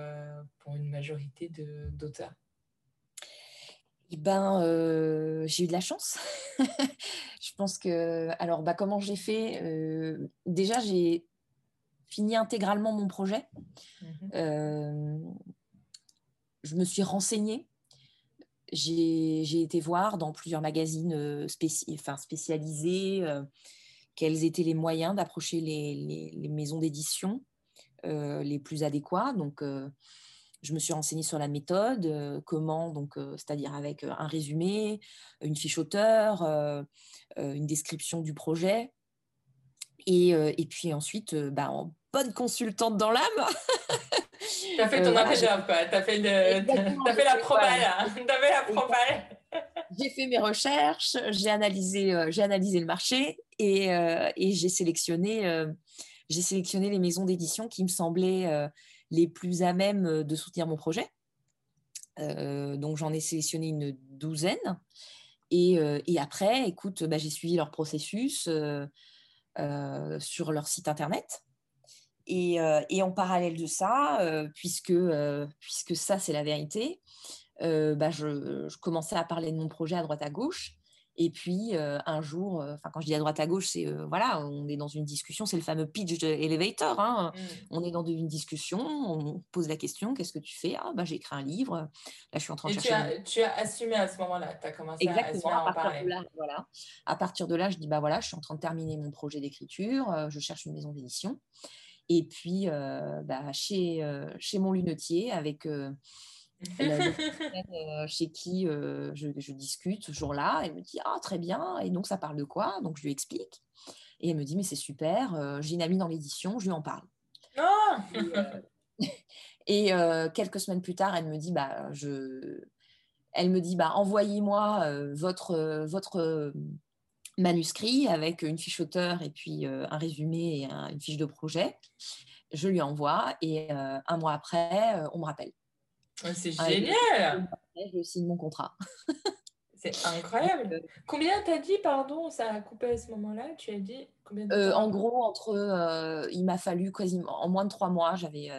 [SPEAKER 1] pour une majorité d'auteurs
[SPEAKER 2] eh ben, j'ai eu de la chance. je pense que, alors, bah, comment j'ai fait Déjà, j'ai fini intégralement mon projet. Mmh je me suis renseignée. J'ai été voir dans plusieurs magazines enfin, spécialisés quels étaient les moyens d'approcher les, les, maisons d'édition les plus adéquats. Donc, je me suis renseignée sur la méthode, euh, comment, donc, euh, c'est-à-dire avec euh, un résumé, une fiche auteur, une description du projet. Et, et puis ensuite, bah, en bonne consultante dans l'âme.
[SPEAKER 1] tu as fait ton appel quoi. Tu as fait, as fait la propale. Tu as fait la propale.
[SPEAKER 2] J'ai fait mes recherches, j'ai analysé, j'ai analysé le marché et, et j'ai sélectionné, j'ai sélectionné les maisons d'édition qui me semblaient les plus à même euh, de soutenir mon projet. Euh, donc j'en ai sélectionné une douzaine. Et, euh, après, écoute, bah, j'ai suivi leur processus sur leur site internet. Et, en parallèle de ça, puisque, puisque ça c'est la vérité, bah, je, je, commençais à parler de mon projet à droite à gauche. Et puis, euh, un jour, euh, enfin quand je dis à droite à gauche, c'est euh, voilà, on est dans une discussion, c'est le fameux pitch de elevator. Hein. Mmh. On est dans une discussion, on pose la question, qu'est-ce que tu fais? Ah, bah, j'ai écrit un livre. Là, je suis en train de chercher.
[SPEAKER 1] Tu as, tu as assumé à ce moment-là, tu as commencé à, assumer à,
[SPEAKER 2] en parler. là, voilà. à partir de là, je dis bah voilà, je suis en train de terminer mon projet d'écriture, je cherche une maison d'édition. Et puis, bah, chez, chez mon lunetier, avec euh, chez qui euh, je, discute ce jour-là. Elle me dit Ah, très bien. Et donc, ça parle de quoi? Donc, je lui explique. Et elle me dit Mais c'est super. Euh, j'ai une amie dans l'édition, je lui en parle.
[SPEAKER 1] Ah
[SPEAKER 2] et, quelques semaines plus tard, elle me dit bah, je... Elle me dit bah, Envoyez-moi votre, votre manuscrit avec une fiche auteur et puis un résumé et une fiche de projet. Je lui envoie et un mois après, on me rappelle.
[SPEAKER 1] C'est génial
[SPEAKER 2] Je signe mon contrat.
[SPEAKER 1] C'est incroyable. Euh, combien t'as dit, pardon, ça a coupé à ce moment-là? Tu as dit combien
[SPEAKER 2] euh, En gros, entre, euh, il m'a fallu quasiment, en moins de trois mois, j'avais,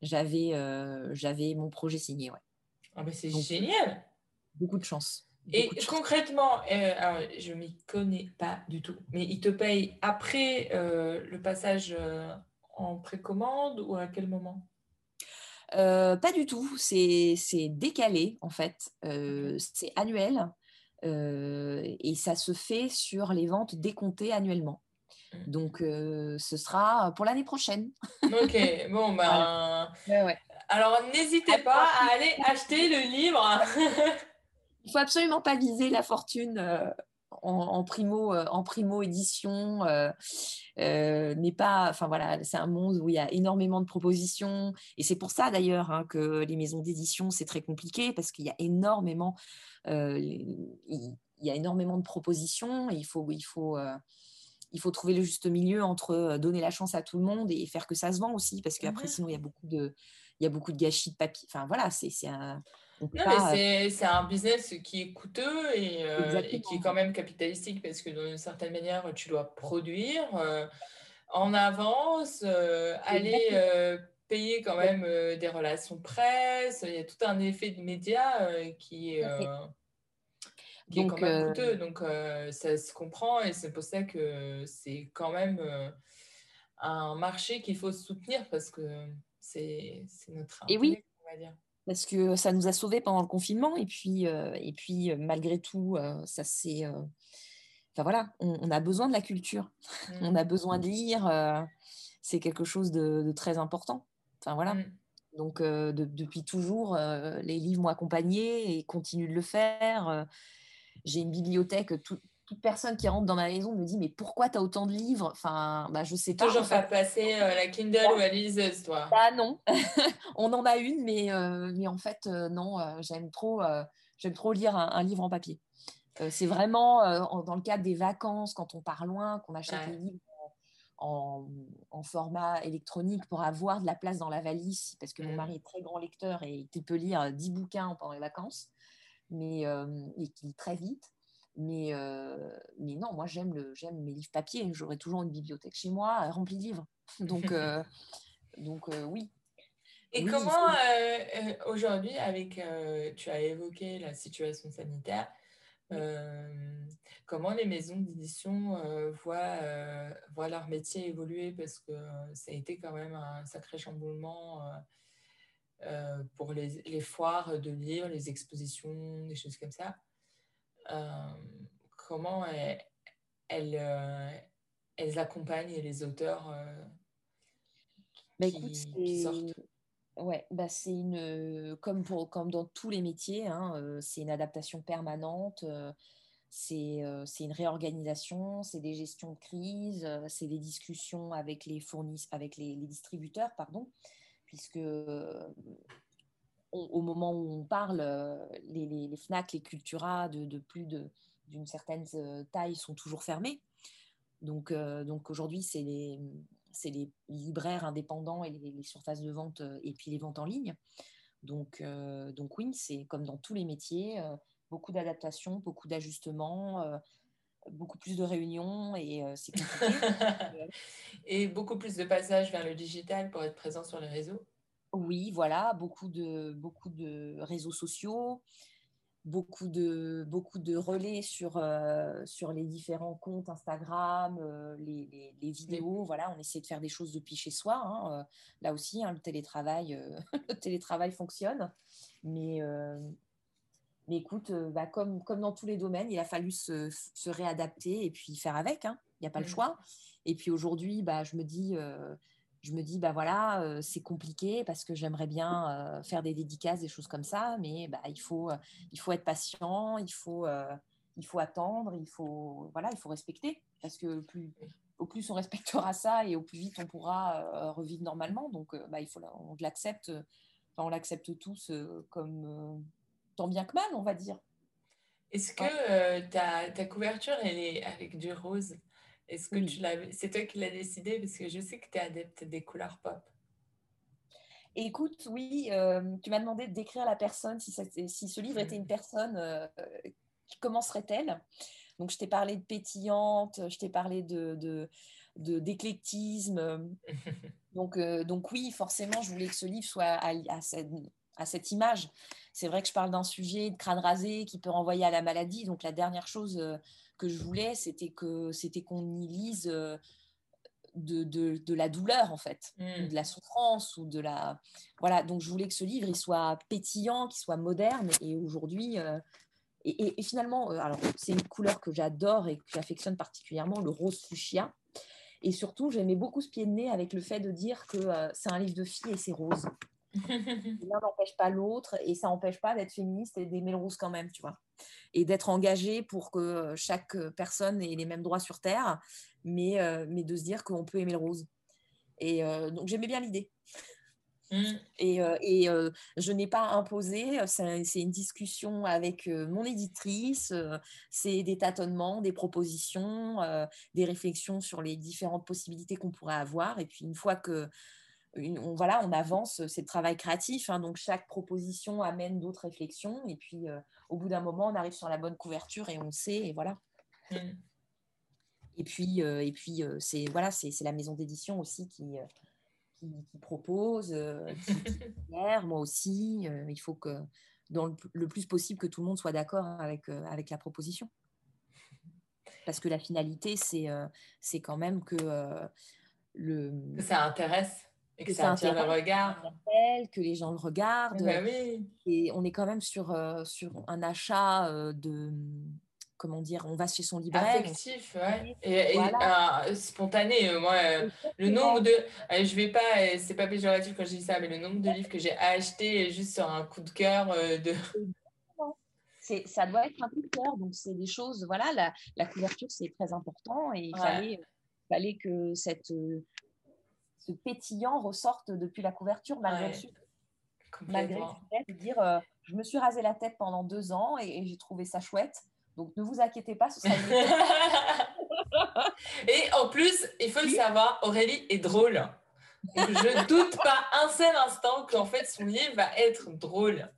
[SPEAKER 2] j'avais, j'avais mon projet signé. Ouais.
[SPEAKER 1] Ah ben c'est génial.
[SPEAKER 2] Beaucoup de chance.
[SPEAKER 1] Et concrètement, alors, je m'y connais pas du tout, mais il te paye après le passage en précommande ou à quel moment?
[SPEAKER 2] Euh, pas du tout, c'est décalé en fait, euh, c'est annuel et ça se fait sur les ventes décomptées annuellement. Mmh. Donc ce sera pour l'année prochaine.
[SPEAKER 1] Ok, bon ben. Alors n'hésitez pas à aller acheter le livre.
[SPEAKER 2] Il faut absolument pas viser la fortune en, primo, euh, en primo édition euh, euh, n'est pas. Enfin voilà, c'est un monde où il y a énormément de propositions. Et c'est pour ça d'ailleurs hein, que les maisons d'édition, c'est très compliqué parce qu'il y a énormément. il y a énormément de propositions et il faut, il faut, il faut trouver le juste milieu entre donner la chance à tout le monde et faire que ça se vend aussi, parce qu'après, mmh sinon, il y a beaucoup de, il y a beaucoup de gâchis de papier. Enfin, voilà, c'est un,
[SPEAKER 1] non, mais c'est un business qui est coûteux et, euh, qui est quand même capitalistique parce que d'une certaine manière, tu dois produire euh, en avance, euh, aller payer quand même des relations presse. Il y a tout un effet de médias qui est, qui est quand même coûteux. Donc, ça se comprend et c'est pour ça que c'est quand même un marché qu'il faut soutenir parce que c'est notre
[SPEAKER 2] intérêt, et oui. on va dire parce que ça nous a sauvés pendant le confinement. Et puis, euh, et puis euh, malgré tout, euh, ça c'est. Enfin voilà, on, a besoin de la culture, mmh. on a besoin de lire. c'est quelque chose de, très important. Enfin voilà. Mmh. Donc depuis toujours, les livres m'ont accompagné et continuent de le faire. J'ai une bibliothèque tout, toute personne qui rentre dans ma maison me dit mais pourquoi tu as autant de livres? Enfin, bah, je sais pas.
[SPEAKER 1] Toujours faire passer euh, la Kindle ou la liseuse, toi
[SPEAKER 2] Bah non, on en a une, mais, euh, mais en fait, euh, non, j'aime trop, j'aime trop lire un, livre en papier. c'est vraiment dans le cadre des vacances, quand on part loin, qu'on achète les livres en, en, format électronique pour avoir de la place dans la valise, parce que mon mmh. mari est très grand lecteur et il peut lire 10 bouquins pendant les vacances, mais il lit très vite. Mais, mais non, moi, j'aime mes livres papier. J'aurai toujours une bibliothèque chez moi remplie de livres. Donc, donc oui.
[SPEAKER 1] Et comment, aujourd'hui, avec, tu as évoqué la situation sanitaire, comment les maisons d'édition voient, voient, leur métier évoluer? Parce que ça a été quand même un sacré chamboulement pour les, les, foires de livres, les expositions, des choses comme ça. Comment elles, elles, accompagnent les auteurs
[SPEAKER 2] bah, qui, sortent? Ouais, bah c'est une comme pour comme dans tous les métiers, hein, c'est une adaptation permanente. c'est une réorganisation, c'est des gestions de crise, c'est des discussions avec les fournisseurs, avec les, distributeurs, pardon, puisque au moment où on parle, les, les, FNAC, les Cultura de, de plus d'une certaine taille sont toujours fermés. Donc, donc aujourd'hui, c'est les, les libraires indépendants et les, surfaces de vente euh, et puis les ventes en ligne. Donc, euh, donc oui, c'est comme dans tous les métiers, euh, beaucoup d'adaptations, beaucoup d'ajustements, beaucoup plus de réunions et
[SPEAKER 1] et beaucoup plus de passages vers le digital pour être présent sur les réseaux.
[SPEAKER 2] Oui, voilà, beaucoup de, beaucoup de réseaux sociaux, beaucoup de, beaucoup de relais sur, euh, sur les différents comptes Instagram, euh, les, les, vidéos. Voilà, on essaie de faire des choses depuis chez soi. Hein, euh, là aussi, hein, le, télétravail, le télétravail fonctionne. Mais, mais écoute, bah, comme, comme dans tous les domaines, il a fallu se, se réadapter et puis faire avec. Hein. Il n'y a pas le mmh. choix. Et puis aujourd'hui, bah, je me dis je me dis, bah voilà, c'est compliqué parce que j'aimerais bien faire des dédicaces, des choses comme ça, mais bah, il, faut, il faut être patient, il faut, il faut attendre, il faut, voilà, il faut respecter parce que plus, au plus on respectera ça et au plus vite on pourra revivre normalement. Donc, bah, il faut, on l'accepte, on l'accepte tous comme tant bien que mal, on va dire.
[SPEAKER 1] Est-ce que ta, ta, couverture, elle est avec du rose? Est-ce que tu c'est toi qui l'as décidé? Parce que je sais que tu es adepte des couleurs pop.
[SPEAKER 2] Écoute, oui, euh, tu m'as demandé de décrire la personne, si, si ce livre était une personne, euh, qui commencerait-elle Donc, je t'ai parlé de pétillante, je t'ai parlé de, d'éclectisme. donc, euh, donc, oui, forcément, je voulais que ce livre soit à, cette, à cette, image. C'est vrai que je parle d'un sujet de crâne rasé qui peut renvoyer à la maladie. Donc, la dernière chose que je voulais, c'était que c'était qu'on y lise euh, de, de, la douleur en fait, mmh. de la souffrance ou de la voilà. Donc je voulais que ce livre il soit pétillant, qu'il soit moderne et aujourd'hui. Euh, et, finalement, euh, alors c'est une couleur que j'adore et que j'affectionne particulièrement, le rose fuchsia. Et surtout, j'aimais beaucoup ce pied de nez avec le fait de dire que c'est un livre de filles et c'est rose. L'un n'empêche pas l'autre et ça n'empêche pas d'être féministe et d'aimer le rose quand même, tu vois. Et d'être engagé pour que euh, chaque personne ait les mêmes droits sur Terre, mais, euh, mais de se dire qu'on peut aimer le rose. Et euh, donc j'aimais bien l'idée. Mmh. Et, et je n'ai pas imposé, c'est une discussion avec mon éditrice, c'est des tâtonnements, des propositions, des réflexions sur les différentes possibilités qu'on pourrait avoir. Et puis une fois que on, voilà, on avance, c'est le travail créatif, hein, donc chaque proposition amène d'autres réflexions, et puis euh, au bout d'un moment, on arrive sur la bonne couverture et on sait, et voilà. Mm. Et puis, euh, et puis euh, c'est voilà, c'est la maison d'édition aussi qui, qui, propose, qui, moi aussi. il faut que, dans le, plus possible, que tout le monde soit d'accord avec, avec la proposition. Parce que la finalité, c'est c'est quand même que le...
[SPEAKER 1] Ça intéresse que, ça attire le regard.
[SPEAKER 2] que les gens le regardent.
[SPEAKER 1] Bah oui.
[SPEAKER 2] Et on est quand même sur, euh, sur un achat euh, de comment dire, on va chez son libraire.
[SPEAKER 1] Affectif, ouais. Et, euh, spontané. Moi, le nombre de. je vais pas, c'est pas péjoratif quand je dis ça, mais le nombre de livres que j'ai achetés juste sur un coup de cœur de.
[SPEAKER 2] Ça doit être un coup de cœur, donc c'est des choses. Voilà, la, la couverture, c'est très important et il fallait, fallait que cette ce pétillant ressorte depuis la couverture malgré le sucre. Malgré le dire euh, je me suis rasé la tête pendant deux ans et, j'ai trouvé ça chouette. Donc ne vous inquiétez pas, ce sera
[SPEAKER 1] Et en plus, il faut le savoir, Aurélie est drôle. je ne doute pas un seul instant qu'en fait son livre va être drôle.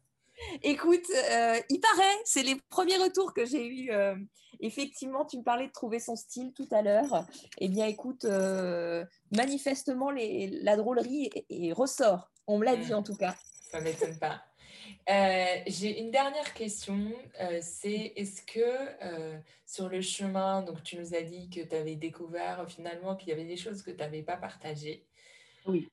[SPEAKER 2] Écoute, euh, il paraît, c'est les premiers retours que j'ai eus. Euh, effectivement, tu me parlais de trouver son style tout à l'heure. Eh bien, écoute, euh, manifestement, la drôlerie ressort. On me l'a dit hmm. en tout cas.
[SPEAKER 1] Ça ne m'étonne pas. Euh, j'ai une dernière question. Euh, c'est est-ce que sur le chemin, donc tu nous as dit que tu avais découvert finalement qu'il y avait des choses que tu n'avais pas partagées.
[SPEAKER 2] Oui.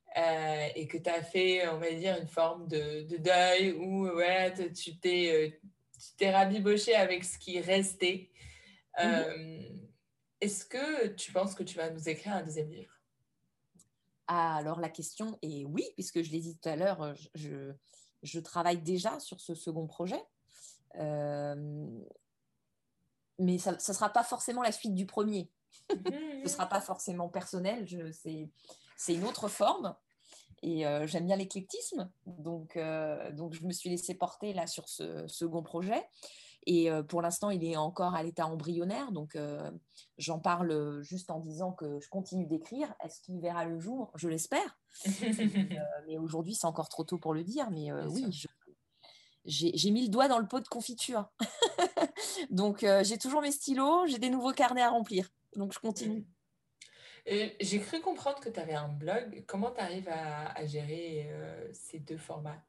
[SPEAKER 1] et que tu as fait, on va dire, une forme de, deuil où ouais, tu t'es tu t'es rabiboché avec ce qui restait? Mhm. Euh, est-ce que tu penses que tu vas nous écrire un deuxième livre?
[SPEAKER 2] Ah, Alors la question est oui, puisque je l'ai dit tout à l'heure, je, je, travaille déjà sur ce second projet. Euh, mais ça ne sera pas forcément la suite du premier. Mhm. ce ne sera pas forcément personnel, c'est une autre forme. Et euh, j'aime bien l'éclectisme, donc, euh, donc je me suis laissée porter là sur ce second projet. Et euh, pour l'instant, il est encore à l'état embryonnaire, donc j'en parle juste en disant que je continue d'écrire. Est-ce qu'il verra le jour? Je l'espère. mais aujourd'hui, c'est encore trop tôt pour le dire. Mais oui, j'ai mis le doigt dans le pot de confiture. donc j'ai toujours mes stylos, j'ai des nouveaux carnets à remplir. Donc je continue.
[SPEAKER 1] J'ai cru comprendre que tu avais un blog. Comment tu arrives à, gérer euh, ces deux formats?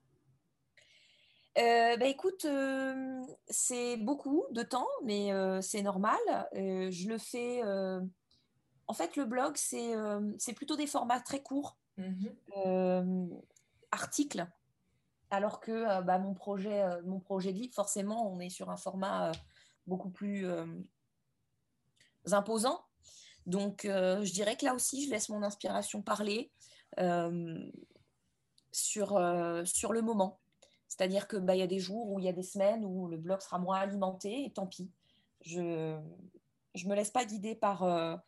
[SPEAKER 2] Euh, bah écoute, euh, c'est beaucoup de temps, mais c'est normal. je le fais. En fait, le blog, c'est plutôt des formats très courts, mmh articles. Alors que bah, mon, projet, mon projet de livre, forcément, on est sur un format beaucoup plus imposant. Donc, euh, je dirais que là aussi, je laisse mon inspiration parler euh, sur, euh, sur le moment. C'est-à-dire qu'il bah, y a des jours où il y a des semaines où le blog sera moins alimenté, et tant pis. Je ne me laisse pas guider par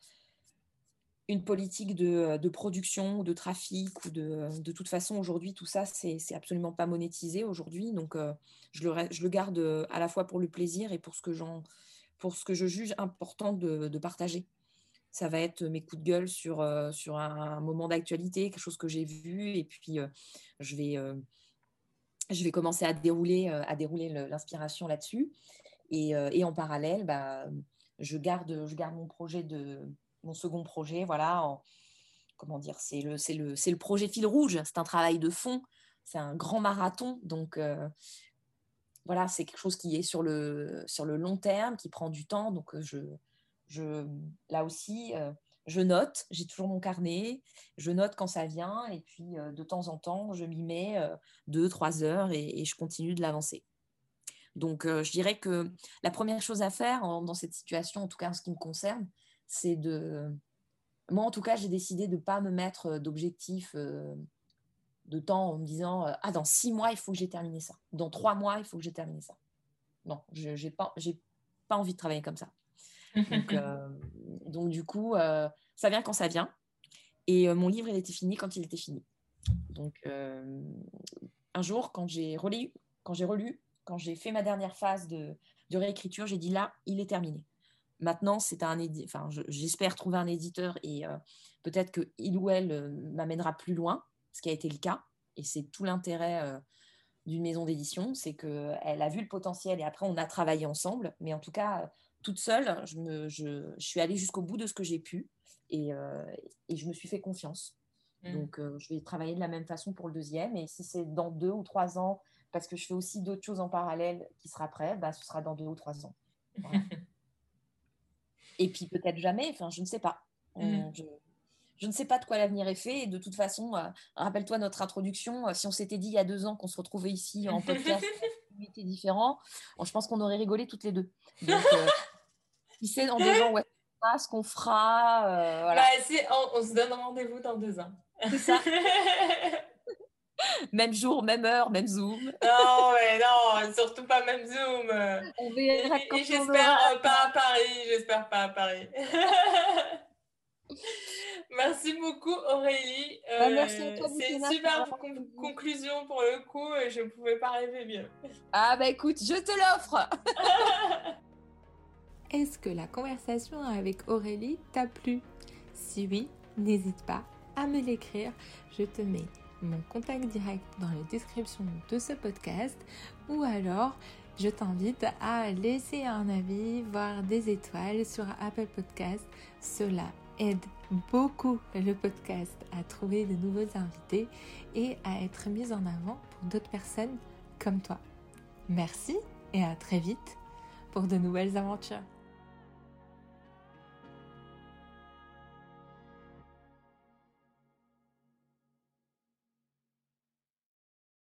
[SPEAKER 2] une politique de, de, production ou de trafic. ou De, de toute façon, aujourd'hui, tout ça, c'est absolument pas monétisé aujourd'hui. Donc, je, le, je le garde à la fois pour le plaisir et pour ce que, pour ce que je juge important de, de partager ça va être mes coups de gueule sur, euh, sur un, moment d'actualité, quelque chose que j'ai vu, et puis euh, je, vais, euh, je vais commencer à dérouler, à dérouler l'inspiration là-dessus. Et, et, en parallèle, bah, je, garde, mon projet de mon second projet, voilà, comment dire, c'est le, projet fil rouge, c'est un travail de fond, c'est un grand marathon, donc voilà, c'est quelque chose qui est sur le, sur le long terme, qui prend du temps, donc là aussi, euh, je note, j'ai toujours mon carnet, je note quand ça vient, et puis euh, de temps en temps, je m'y mets euh, deux, trois heures et, je continue de l'avancer. Donc, je dirais que la première chose à faire dans cette situation, en tout cas en ce qui me concerne, c'est de... Moi, en tout cas, j'ai décidé de ne pas me mettre d'objectif de temps en me disant Ah, dans six mois, il faut que j'ai terminé ça. Dans trois mois, il faut que j'ai terminé ça. Non, je n'ai pas, pas envie de travailler comme ça. Donc, euh, donc du coup, euh, ça vient quand ça vient. Et euh, mon livre, il était fini quand il était fini. Donc, un jour, quand j'ai relu, quand j'ai relu, quand j'ai fait ma dernière phase de, de réécriture, j'ai dit là, il est terminé. Maintenant, c'est un enfin, j'espère trouver un éditeur et peut-être que il ou elle m'amènera plus loin, ce qui a été le cas. Et c'est tout l'intérêt d'une maison d'édition, c'est qu'elle a vu le potentiel et après on a travaillé ensemble. Mais en tout cas, toute seule, je, me, je, suis allée jusqu'au bout de ce que j'ai pu et, euh, et, je me suis fait confiance. Mmh. Donc, euh, je vais travailler de la même façon pour le deuxième. Et si c'est dans deux ou trois ans, parce que je fais aussi d'autres choses en parallèle qui sera prêt, bah, ce sera dans deux ou trois ans. et puis peut-être jamais, enfin, je ne sais pas. Mmh. je, je, ne sais pas de quoi l'avenir est fait. Et de toute façon, euh, rappelle-toi notre introduction. si on s'était dit il y a deux ans qu'on se retrouvait ici en podcast, était différent, je pense qu'on aurait rigolé toutes les deux. Donc, sait dans deux ans ouais, ce qu'on fera. Euh, voilà.
[SPEAKER 1] Bah, on, se donne rendez-vous dans deux ans.
[SPEAKER 2] C'est ça. même jour, même heure, même Zoom.
[SPEAKER 1] Non, mais non, surtout pas même Zoom. On verra quand J'espère pas à Paris, j'espère pas à Paris. merci beaucoup Aurélie.
[SPEAKER 2] Bah, merci à toi,
[SPEAKER 1] C'est une super conclusion pour le coup, je ne pouvais pas rêver mieux.
[SPEAKER 2] Ah bah écoute, je te l'offre.
[SPEAKER 3] Est-ce que la conversation avec Aurélie t'a plu? Si oui, n'hésite pas à me l'écrire. Je te mets mon contact direct dans la description de ce podcast ou alors je t'invite à laisser un avis, voire des étoiles sur Apple Podcast. Cela aide beaucoup le podcast à trouver de nouveaux invités et à être mis en avant pour d'autres personnes comme toi. Merci et à très vite pour de nouvelles aventures.